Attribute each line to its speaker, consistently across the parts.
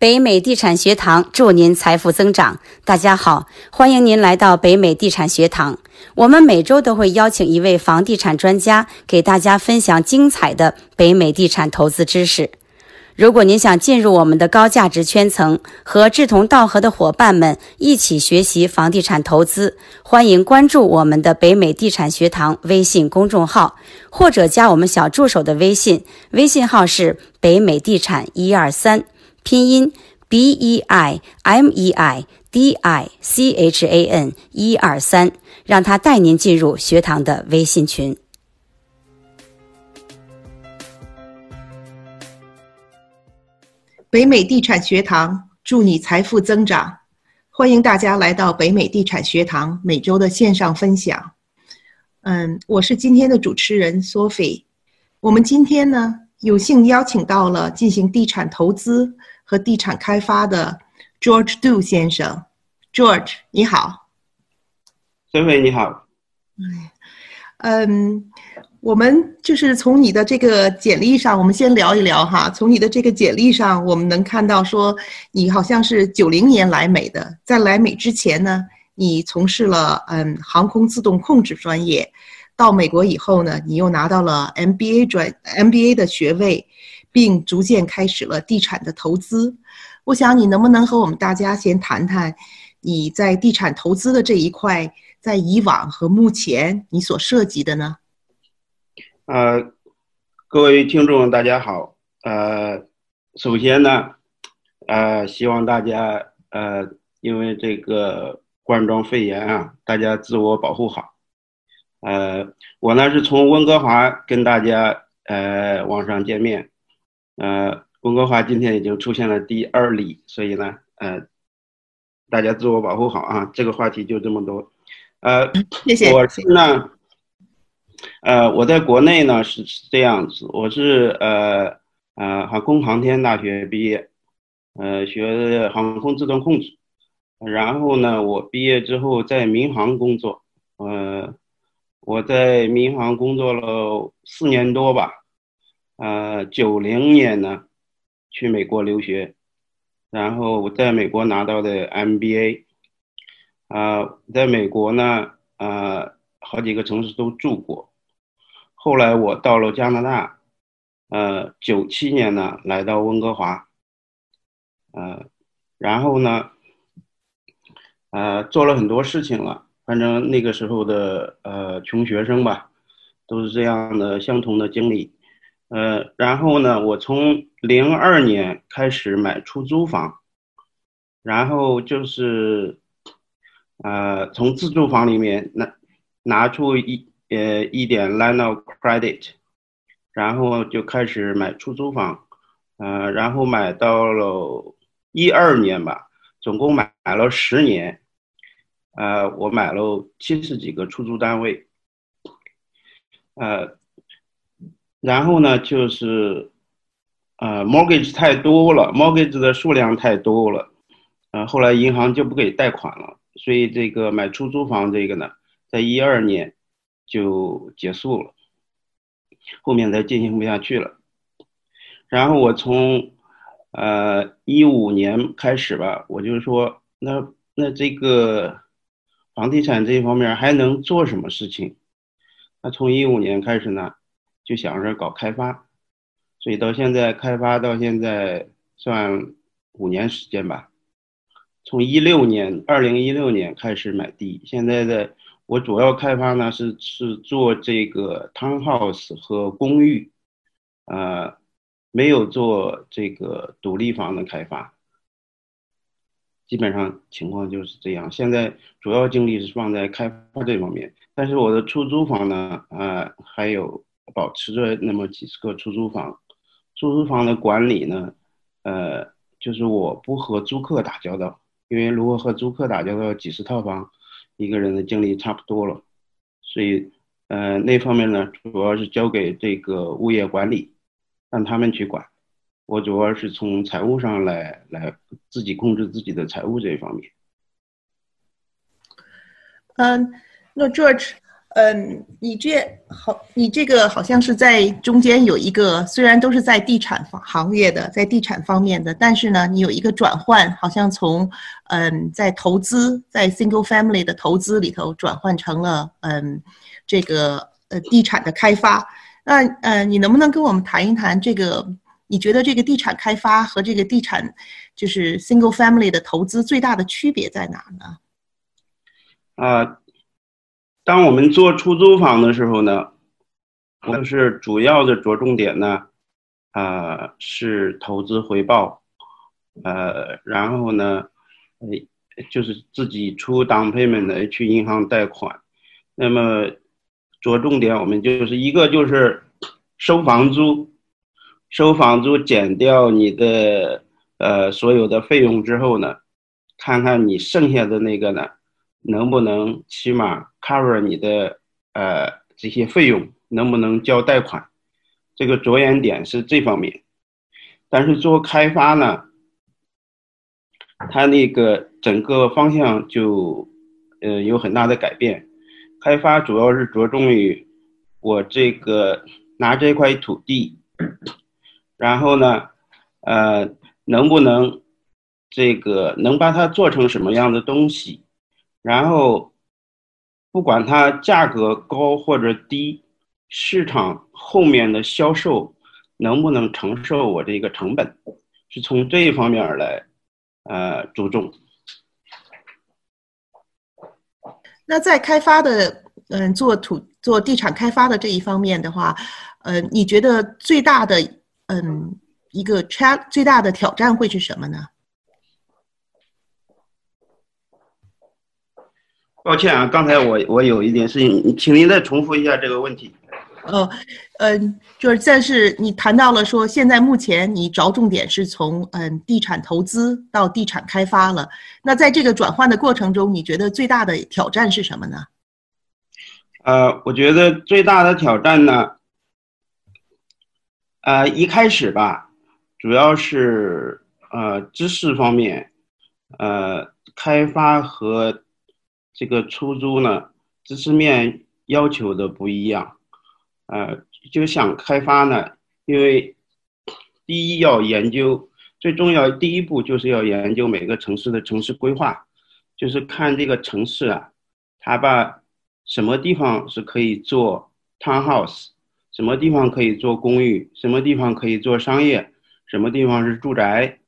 Speaker 1: 北美地产学堂祝您财富增长。大家好，欢迎您来到北美地产学堂。我们每周都会邀请一位房地产专家，给大家分享精彩的北美地产投资知识。如果您想进入我们的高价值圈层，和志同道合的伙伴们一起学习房地产投资，欢迎关注我们的北美地产学堂微信公众号，或者加我们小助手的微信，微信号是北美地产一二三。拼音 b e i m e i d i c h a n 一二三，让他带您进入学堂的微信群。
Speaker 2: 北美地产学堂祝你财富增长，欢迎大家来到北美地产学堂每周的线上分享。嗯，我是今天的主持人 Sophie。我们今天呢，有幸邀请到了进行地产投资。和地产开发的 George Do 先生，George 你好，
Speaker 3: 孙伟你好，
Speaker 2: 嗯，我们就是从你的这个简历上，我们先聊一聊哈。从你的这个简历上，我们能看到说你好像是九零年来美的，在来美之前呢，你从事了嗯航空自动控制专业，到美国以后呢，你又拿到了 MBA 专 MBA 的学位。并逐渐开始了地产的投资。我想你能不能和我们大家先谈谈你在地产投资的这一块，在以往和目前你所涉及的呢？
Speaker 3: 呃，各位听众大家好。呃，首先呢，呃，希望大家呃，因为这个冠状肺炎啊，大家自我保护好。呃，我呢是从温哥华跟大家呃网上见面。呃，温哥华今天已经出现了第二例，所以呢，呃，大家自我保护好啊。这个话题就这么多。呃，
Speaker 2: 谢谢。
Speaker 3: 我是呢，呃，我在国内呢是这样子，我是呃呃航空航天大学毕业，呃学航空自动控制，然后呢，我毕业之后在民航工作，呃，我在民航工作了四年多吧。呃，九零年呢，去美国留学，然后我在美国拿到的 MBA，啊，在美国呢，呃，好几个城市都住过，后来我到了加拿大，呃，九七年呢来到温哥华，呃，然后呢，呃，做了很多事情了，反正那个时候的呃穷学生吧，都是这样的相同的经历。呃，然后呢，我从零二年开始买出租房，然后就是，呃，从自住房里面拿拿出一呃一点 line of credit，然后就开始买出租房，呃，然后买到了一二年吧，总共买买了十年，呃，我买了七十几个出租单位，呃。然后呢，就是，呃，mortgage 太多了，mortgage 的数量太多了，呃，后来银行就不给贷款了，所以这个买出租房这个呢，在一二年就结束了，后面再进行不下去了。然后我从，呃，一五年开始吧，我就说，那那这个房地产这一方面还能做什么事情？那从一五年开始呢？就想着搞开发，所以到现在开发到现在算五年时间吧。从一六年，二零一六年开始买地，现在的我主要开发呢是是做这个 townhouse 和公寓，呃，没有做这个独立房的开发。基本上情况就是这样。现在主要精力是放在开发这方面，但是我的出租房呢，呃，还有。保持着那么几十个出租房，出租房的管理呢，呃，就是我不和租客打交道，因为如果和租客打交道，几十套房，一个人的精力差不多了，所以，呃，那方面呢，主要是交给这个物业管理，让他们去管，我主要是从财务上来来自己控制自己的财务这一方面。
Speaker 2: 嗯，那 George。嗯，你这好，你这个好像是在中间有一个，虽然都是在地产行行业的，在地产方面的，但是呢，你有一个转换，好像从嗯，在投资，在 single family 的投资里头转换成了嗯，这个呃地产的开发。那呃，你能不能跟我们谈一谈这个？你觉得这个地产开发和这个地产就是 single family 的投资最大的区别在哪呢？
Speaker 3: 啊。当我们做出租房的时候呢，我们是主要的着重点呢，啊是投资回报，呃，然后呢，就是自己出 down payment 的去银行贷款，那么着重点我们就是一个就是收房租，收房租减掉你的呃所有的费用之后呢，看看你剩下的那个呢。能不能起码 cover 你的呃这些费用？能不能交贷款？这个着眼点是这方面。但是做开发呢，它那个整个方向就呃有很大的改变。开发主要是着重于我这个拿这块土地，然后呢，呃，能不能这个能把它做成什么样的东西？然后，不管它价格高或者低，市场后面的销售能不能承受我这个成本，是从这一方面来，呃，注重。
Speaker 2: 那在开发的，嗯，做土做地产开发的这一方面的话，呃，你觉得最大的，嗯，一个挑最大的挑战会是什么呢？
Speaker 3: 抱歉啊，刚才我我有一点事情，请您再重复一下这个问题。
Speaker 2: 呃，嗯，就是但是你谈到了说，现在目前你着重点是从嗯地产投资到地产开发了。那在这个转换的过程中，你觉得最大的挑战是什么呢？
Speaker 3: 呃，我觉得最大的挑战呢，呃，一开始吧，主要是呃知识方面，呃，开发和。这个出租呢，知识面要求的不一样，呃，就想开发呢，因为第一要研究，最重要第一步就是要研究每个城市的城市规划，就是看这个城市啊，它把什么地方是可以做 townhouse，什么地方可以做公寓，什么地方可以做商业，什么地方是住宅，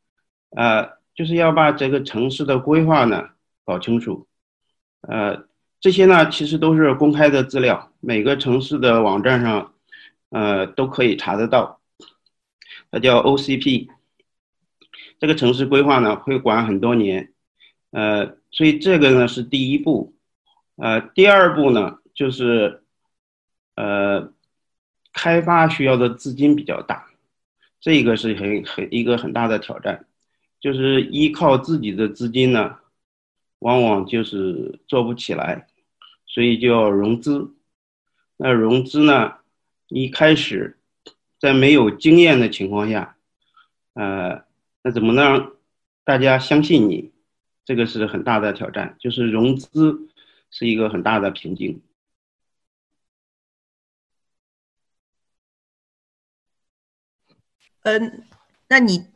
Speaker 3: 呃，就是要把这个城市的规划呢搞清楚。呃，这些呢，其实都是公开的资料，每个城市的网站上，呃，都可以查得到。它叫 OCP，这个城市规划呢会管很多年，呃，所以这个呢是第一步。呃，第二步呢就是，呃，开发需要的资金比较大，这个是很很一个很大的挑战，就是依靠自己的资金呢。往往就是做不起来，所以就要融资。那融资呢，一开始在没有经验的情况下，呃，那怎么能让大家相信你？这个是很大的挑战，就是融资是一个很大的瓶颈。
Speaker 2: 嗯，那你？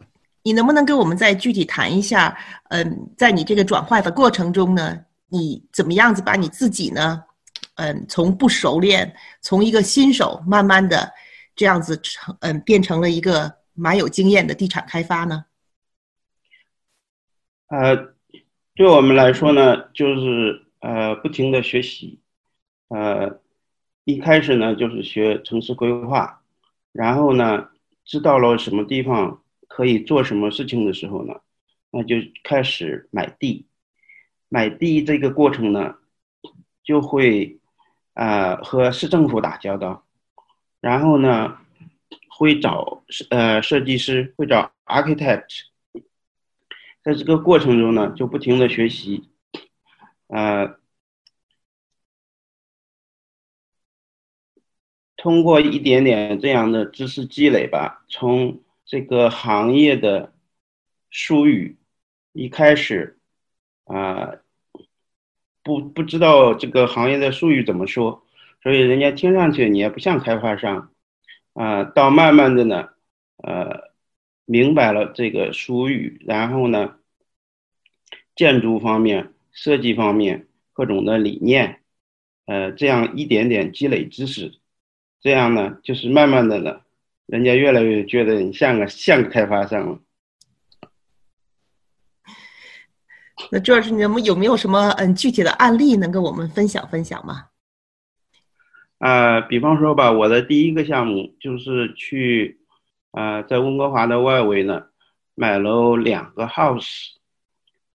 Speaker 2: 你能不能跟我们再具体谈一下？嗯，在你这个转化的过程中呢，你怎么样子把你自己呢，嗯，从不熟练，从一个新手，慢慢的这样子成，嗯，变成了一个蛮有经验的地产开发呢？
Speaker 3: 呃，对我们来说呢，就是呃，不停的学习，呃，一开始呢就是学城市规划，然后呢，知道了什么地方。可以做什么事情的时候呢？那就开始买地，买地这个过程呢，就会啊和市政府打交道，然后呢会找呃设计师，会找 architect，在这个过程中呢就不停的学习，呃，通过一点点这样的知识积累吧，从。这个行业的术语一开始啊，不不知道这个行业的术语怎么说，所以人家听上去你也不像开发商，啊，到慢慢的呢，呃，明白了这个术语，然后呢，建筑方面、设计方面各种的理念，呃，这样一点点积累知识，这样呢，就是慢慢的呢，人家越来越觉得你像个像个开发商了。
Speaker 2: 那主要是你们有没有什么嗯具体的案例能跟我们分享分享吗？
Speaker 3: 啊，比方说吧，我的第一个项目就是去啊，在温哥华的外围呢，买了两个 house，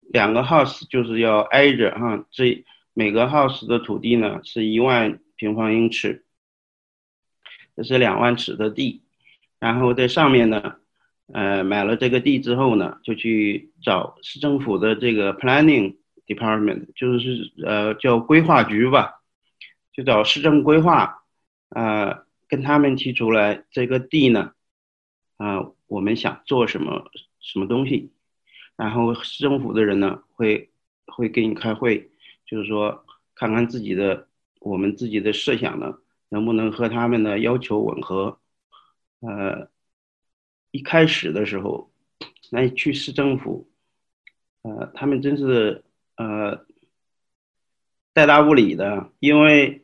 Speaker 3: 两个 house 就是要挨着哈，这每个 house 的土地呢是一万平方英尺，这是两万尺的地，然后在上面呢。呃，买了这个地之后呢，就去找市政府的这个 planning department，就是呃叫规划局吧，就找市政规划，呃，跟他们提出来这个地呢，啊，我们想做什么什么东西，然后市政府的人呢会会给你开会，就是说看看自己的我们自己的设想呢能不能和他们的要求吻合，呃。一开始的时候，那去市政府，呃，他们真是呃带大不理的，因为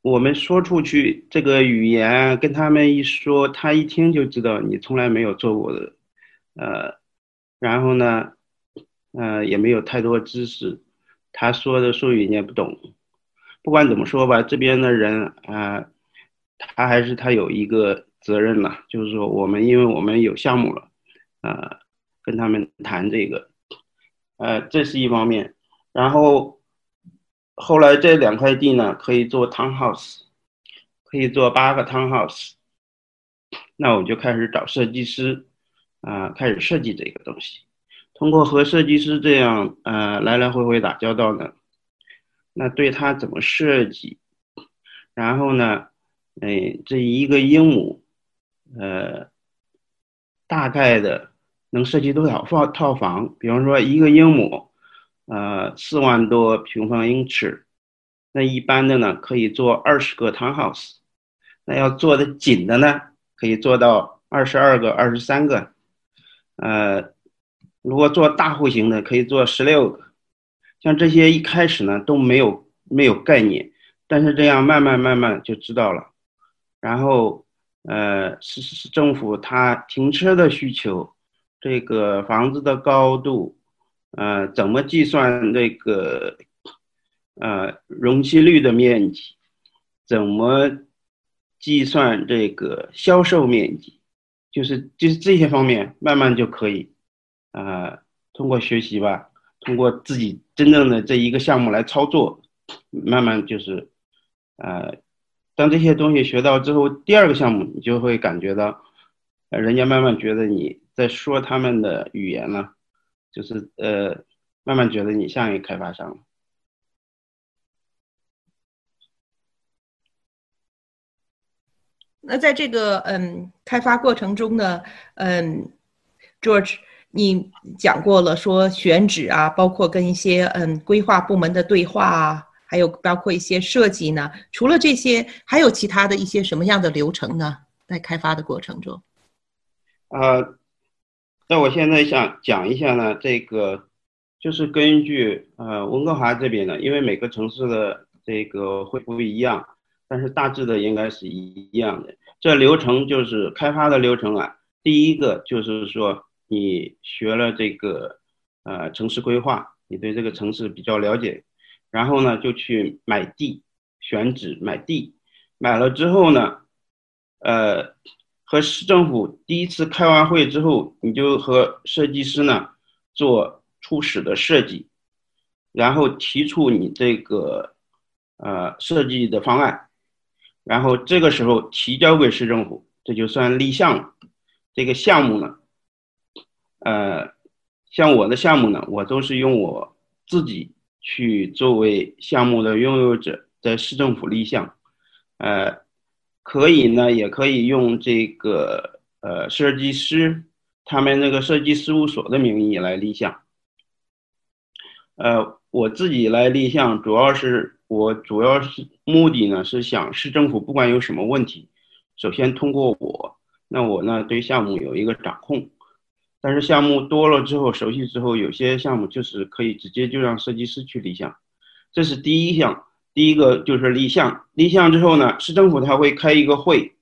Speaker 3: 我们说出去这个语言跟他们一说，他一听就知道你从来没有做过的，呃，然后呢，呃，也没有太多知识，他说的术语你也不懂。不管怎么说吧，这边的人啊，他还是他有一个。责任了，就是说我们因为我们有项目了，呃，跟他们谈这个，呃，这是一方面。然后后来这两块地呢，可以做 townhouse，可以做八个 townhouse。那我就开始找设计师，啊，开始设计这个东西。通过和设计师这样呃来来回回打交道呢，那对他怎么设计，然后呢，哎，这一个英亩。呃，大概的能设计多少套套房？比方说一个英亩，呃，四万多平方英尺，那一般的呢可以做二十个 townhouse，那要做的紧的呢，可以做到二十二个、二十三个，呃，如果做大户型的，可以做十六个。像这些一开始呢都没有没有概念，但是这样慢慢慢慢就知道了，然后。呃，是是政府它停车的需求，这个房子的高度，呃，怎么计算这个，呃，容积率的面积，怎么计算这个销售面积，就是就是这些方面，慢慢就可以，啊，通过学习吧，通过自己真正的这一个项目来操作，慢慢就是，呃。当这些东西学到之后，第二个项目你就会感觉到，呃，人家慢慢觉得你在说他们的语言了，就是呃，慢慢觉得你像一个开发商了。
Speaker 2: 那在这个嗯开发过程中呢，嗯，George，你讲过了说选址啊，包括跟一些嗯规划部门的对话啊。还有包括一些设计呢，除了这些，还有其他的一些什么样的流程呢？在开发的过程中，
Speaker 3: 呃，那我现在想讲一下呢，这个就是根据呃温哥华这边的，因为每个城市的这个会不一样，但是大致的应该是一样的。这流程就是开发的流程啊，第一个就是说你学了这个呃城市规划，你对这个城市比较了解。然后呢，就去买地，选址买地，买了之后呢，呃，和市政府第一次开完会之后，你就和设计师呢做初始的设计，然后提出你这个呃设计的方案，然后这个时候提交给市政府，这就算立项了。这个项目呢，呃，像我的项目呢，我都是用我自己。去作为项目的拥有者，在市政府立项，呃，可以呢，也可以用这个呃设计师他们那个设计事务所的名义来立项。呃，我自己来立项，主要是我主要是目的呢是想市政府不管有什么问题，首先通过我，那我呢对项目有一个掌控。但是项目多了之后，熟悉之后，有些项目就是可以直接就让设计师去立项，这是第一项。第一个就是立项，立项之后呢，市政府他会开一个会，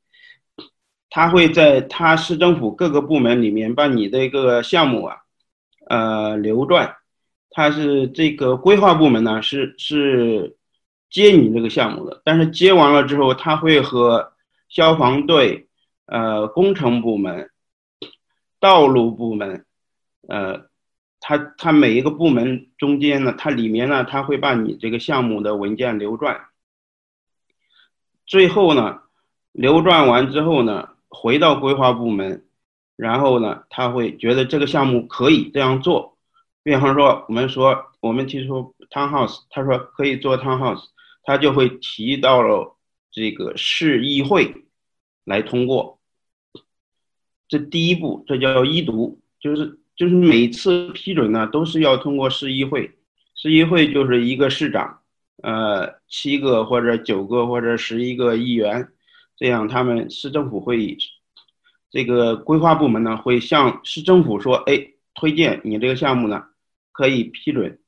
Speaker 3: 他会在他市政府各个部门里面把你这个项目啊，呃流转。他是这个规划部门呢，是是接你这个项目的，但是接完了之后，他会和消防队、呃工程部门。道路部门，呃，它它每一个部门中间呢，它里面呢，它会把你这个项目的文件流转，最后呢，流转完之后呢，回到规划部门，然后呢，他会觉得这个项目可以这样做，比方说我们说我们提出 townhouse，他说可以做 townhouse，他就会提到了这个市议会来通过。这第一步，这叫一读，就是就是每次批准呢，都是要通过市议会，市议会就是一个市长，呃，七个或者九个或者十一个议员，这样他们市政府会议，这个规划部门呢会向市政府说，哎，推荐你这个项目呢可以批准，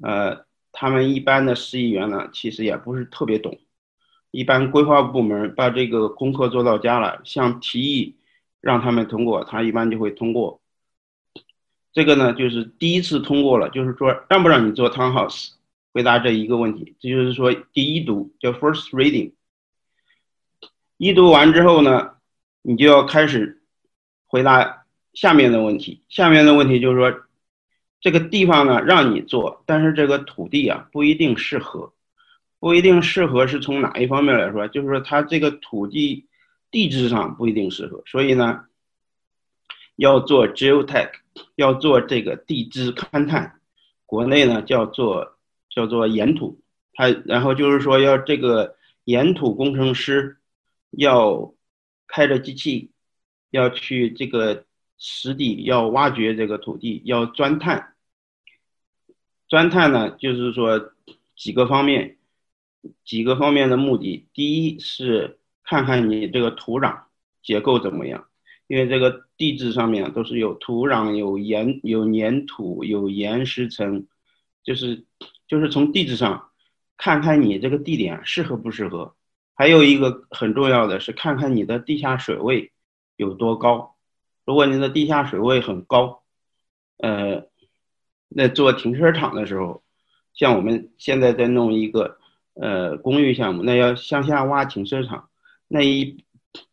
Speaker 3: 呃，他们一般的市议员呢其实也不是特别懂，一般规划部门把这个功课做到家了，向提议。让他们通过，他一般就会通过。这个呢，就是第一次通过了，就是说让不让你做 townhouse，回答这一个问题，这就是说第一读叫 first reading。一读完之后呢，你就要开始回答下面的问题。下面的问题就是说，这个地方呢让你做，但是这个土地啊不一定适合，不一定适合是从哪一方面来说？就是说它这个土地。地质上不一定适合，所以呢，要做 geotech，要做这个地质勘探，国内呢叫做叫做岩土，它然后就是说要这个岩土工程师要开着机器，要去这个实地要挖掘这个土地，要钻探，钻探呢就是说几个方面，几个方面的目的，第一是。看看你这个土壤结构怎么样，因为这个地质上面都是有土壤、有岩、有粘土、有岩石层，就是就是从地质上看看你这个地点适合不适合。还有一个很重要的是看看你的地下水位有多高。如果你的地下水位很高，呃，那做停车场的时候，像我们现在在弄一个呃公寓项目，那要向下挖停车场。那一，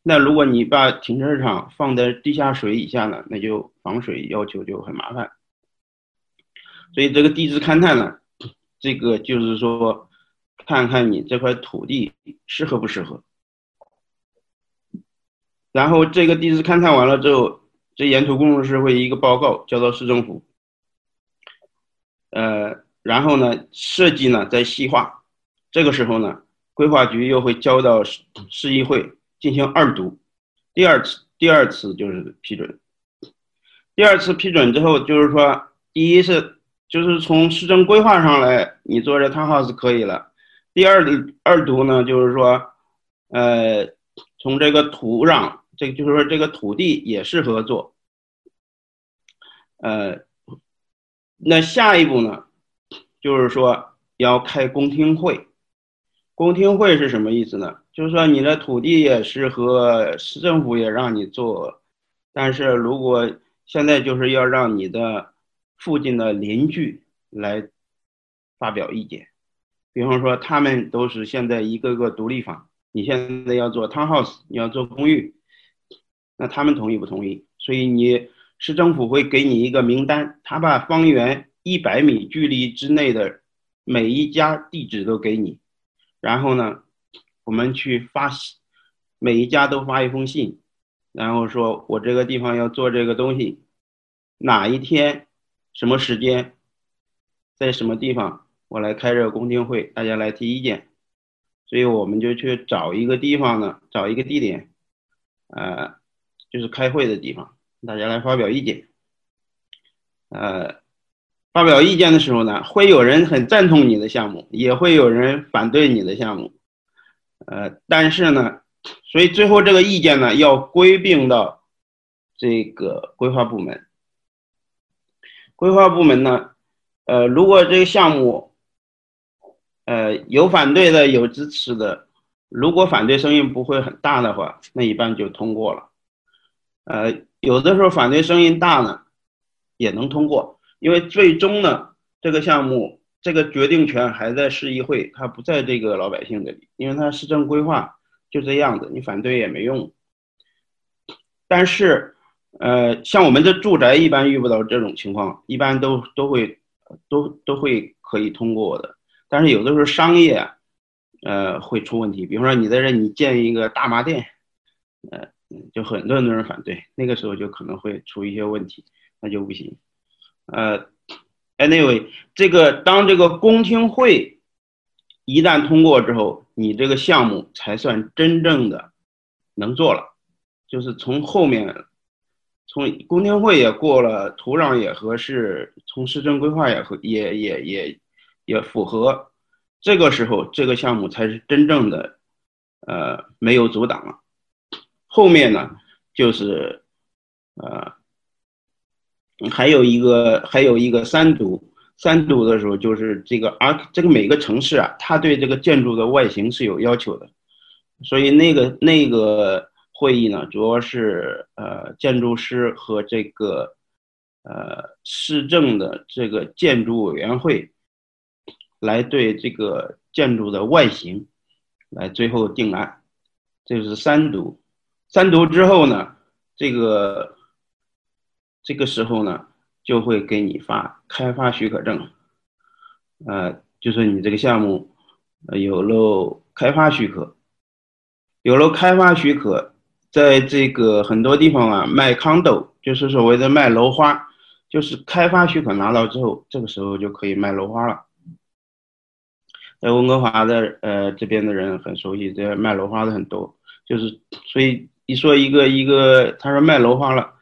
Speaker 3: 那如果你把停车场放在地下水以下呢，那就防水要求就很麻烦。所以这个地质勘探呢，这个就是说，看看你这块土地适合不适合。然后这个地质勘探完了之后，这沿途工程师会一个报告交到市政府。呃，然后呢，设计呢再细化，这个时候呢。规划局又会交到市市议会进行二读，第二次第二次就是批准，第二次批准之后就是说，第一是就是从市政规划上来，你做这 townhouse 可以了。第二二读呢，就是说，呃，从这个土壤，这就是说这个土地也适合做。呃，那下一步呢，就是说要开公听会。公听会是什么意思呢？就是说你的土地也是和市政府也让你做，但是如果现在就是要让你的附近的邻居来发表意见，比方说他们都是现在一个个独立房，你现在要做 townhouse，你要做公寓，那他们同意不同意？所以你市政府会给你一个名单，他把方圆一百米距离之内的每一家地址都给你。然后呢，我们去发信，每一家都发一封信，然后说我这个地方要做这个东西，哪一天，什么时间，在什么地方，我来开这个公听会，大家来提意见。所以我们就去找一个地方呢，找一个地点，呃，就是开会的地方，大家来发表意见。呃，发表意见的时候呢，会有人很赞同你的项目，也会有人反对你的项目，呃，但是呢，所以最后这个意见呢要归并到这个规划部门。规划部门呢，呃，如果这个项目，呃，有反对的，有支持的，如果反对声音不会很大的话，那一般就通过了。呃，有的时候反对声音大呢，也能通过，因为最终呢，这个项目这个决定权还在市议会，它不在这个老百姓这里，因为它市政规划就这样子，你反对也没用。但是，呃，像我们这住宅一般遇不到这种情况，一般都都会都都会可以通过的。但是有的时候商业，呃，会出问题，比方说你在这你建一个大麻店，呃。就很多很多人反对，那个时候就可能会出一些问题，那就不行。呃，anyway，这个当这个公听会一旦通过之后，你这个项目才算真正的能做了。就是从后面，从公听会也过了，土壤也合适，从市政规划也合，也也也也符合，这个时候这个项目才是真正的呃没有阻挡了。后面呢，就是，呃，还有一个还有一个三读，三读的时候就是这个，而这个每个城市啊，它对这个建筑的外形是有要求的，所以那个那个会议呢，主要是呃建筑师和这个呃市政的这个建筑委员会来对这个建筑的外形来最后定案，这是三读。三读之后呢，这个这个时候呢，就会给你发开发许可证，呃，就是你这个项目有了开发许可，有了开发许可，在这个很多地方啊卖 condo，就是所谓的卖楼花，就是开发许可拿到之后，这个时候就可以卖楼花了。在温哥华的呃这边的人很熟悉，这卖楼花的很多，就是所以。一说一个一个，他说卖楼花了，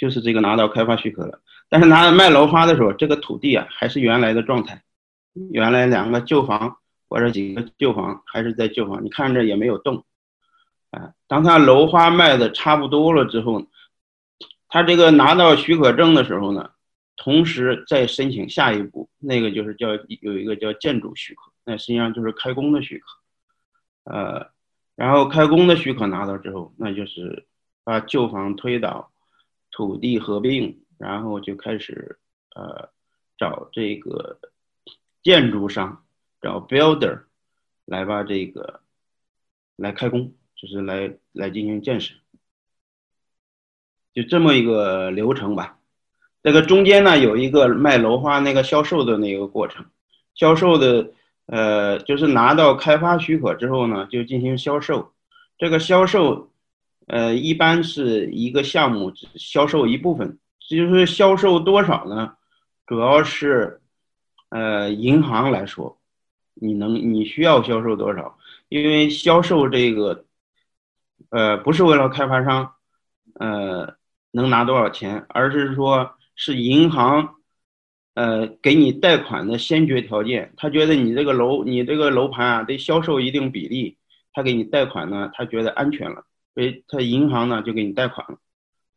Speaker 3: 就是这个拿到开发许可了。但是拿卖楼花的时候，这个土地啊还是原来的状态，原来两个旧房或者几个旧房还是在旧房，你看着也没有动。啊，当他楼花卖的差不多了之后，他这个拿到许可证的时候呢，同时再申请下一步，那个就是叫有一个叫建筑许可，那实际上就是开工的许可，呃。然后开工的许可拿到之后，那就是把旧房推倒，土地合并，然后就开始呃找这个建筑商，找 builder 来把这个来开工，就是来来进行建设，就这么一个流程吧。这个中间呢有一个卖楼花那个销售的那个过程，销售的。呃，就是拿到开发许可之后呢，就进行销售。这个销售，呃，一般是一个项目只销售一部分，就是销售多少呢？主要是，呃，银行来说，你能你需要销售多少？因为销售这个，呃，不是为了开发商，呃，能拿多少钱，而是说是银行。呃，给你贷款的先决条件，他觉得你这个楼，你这个楼盘啊，得销售一定比例，他给你贷款呢，他觉得安全了，所以他银行呢就给你贷款了。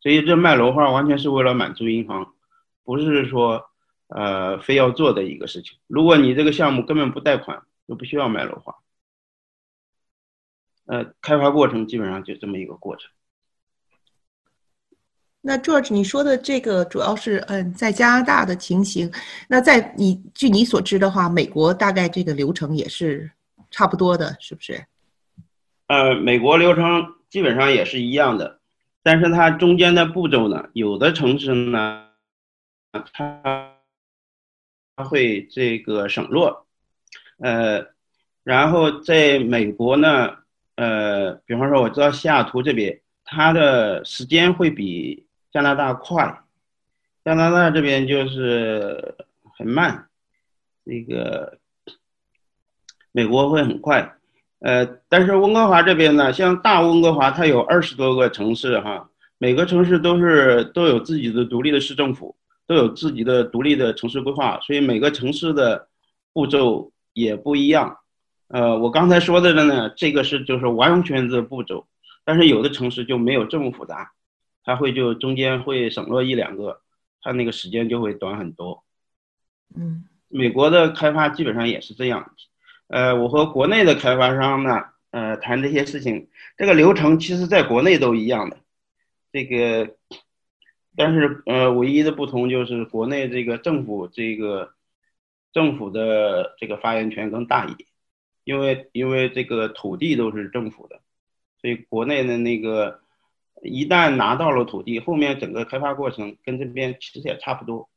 Speaker 3: 所以这卖楼花完全是为了满足银行，不是说呃非要做的一个事情。如果你这个项目根本不贷款，就不需要卖楼花。呃，开发过程基本上就这么一个过程。
Speaker 2: 那 George，你说的这个主要是嗯，在加拿大的情形。那在你据你所知的话，美国大概这个流程也是差不多的，是不是？
Speaker 3: 呃，美国流程基本上也是一样的，但是它中间的步骤呢，有的城市呢，它它会这个省略，呃，然后在美国呢，呃，比方说我知道西雅图这边，它的时间会比。加拿大快，加拿大这边就是很慢，这个美国会很快，呃，但是温哥华这边呢，像大温哥华，它有二十多个城市哈，每个城市都是都有自己的独立的市政府，都有自己的独立的城市规划，所以每个城市的步骤也不一样。呃，我刚才说的呢，这个是就是完全的步骤，但是有的城市就没有这么复杂，它会就中间会省略一两个，它那个时间就会短很多。
Speaker 2: 嗯，
Speaker 3: 美国的开发基本上也是这样。呃，我和国内的开发商呢，呃，谈这些事情，这个流程其实在国内都一样的。这个，但是呃，唯一的不同就是国内这个政府这个政府的这个发言权更大一点，因为因为这个土地都是政府的，所以国内的那个一旦拿到了土地，后面整个开发过程跟这边其实也差不多。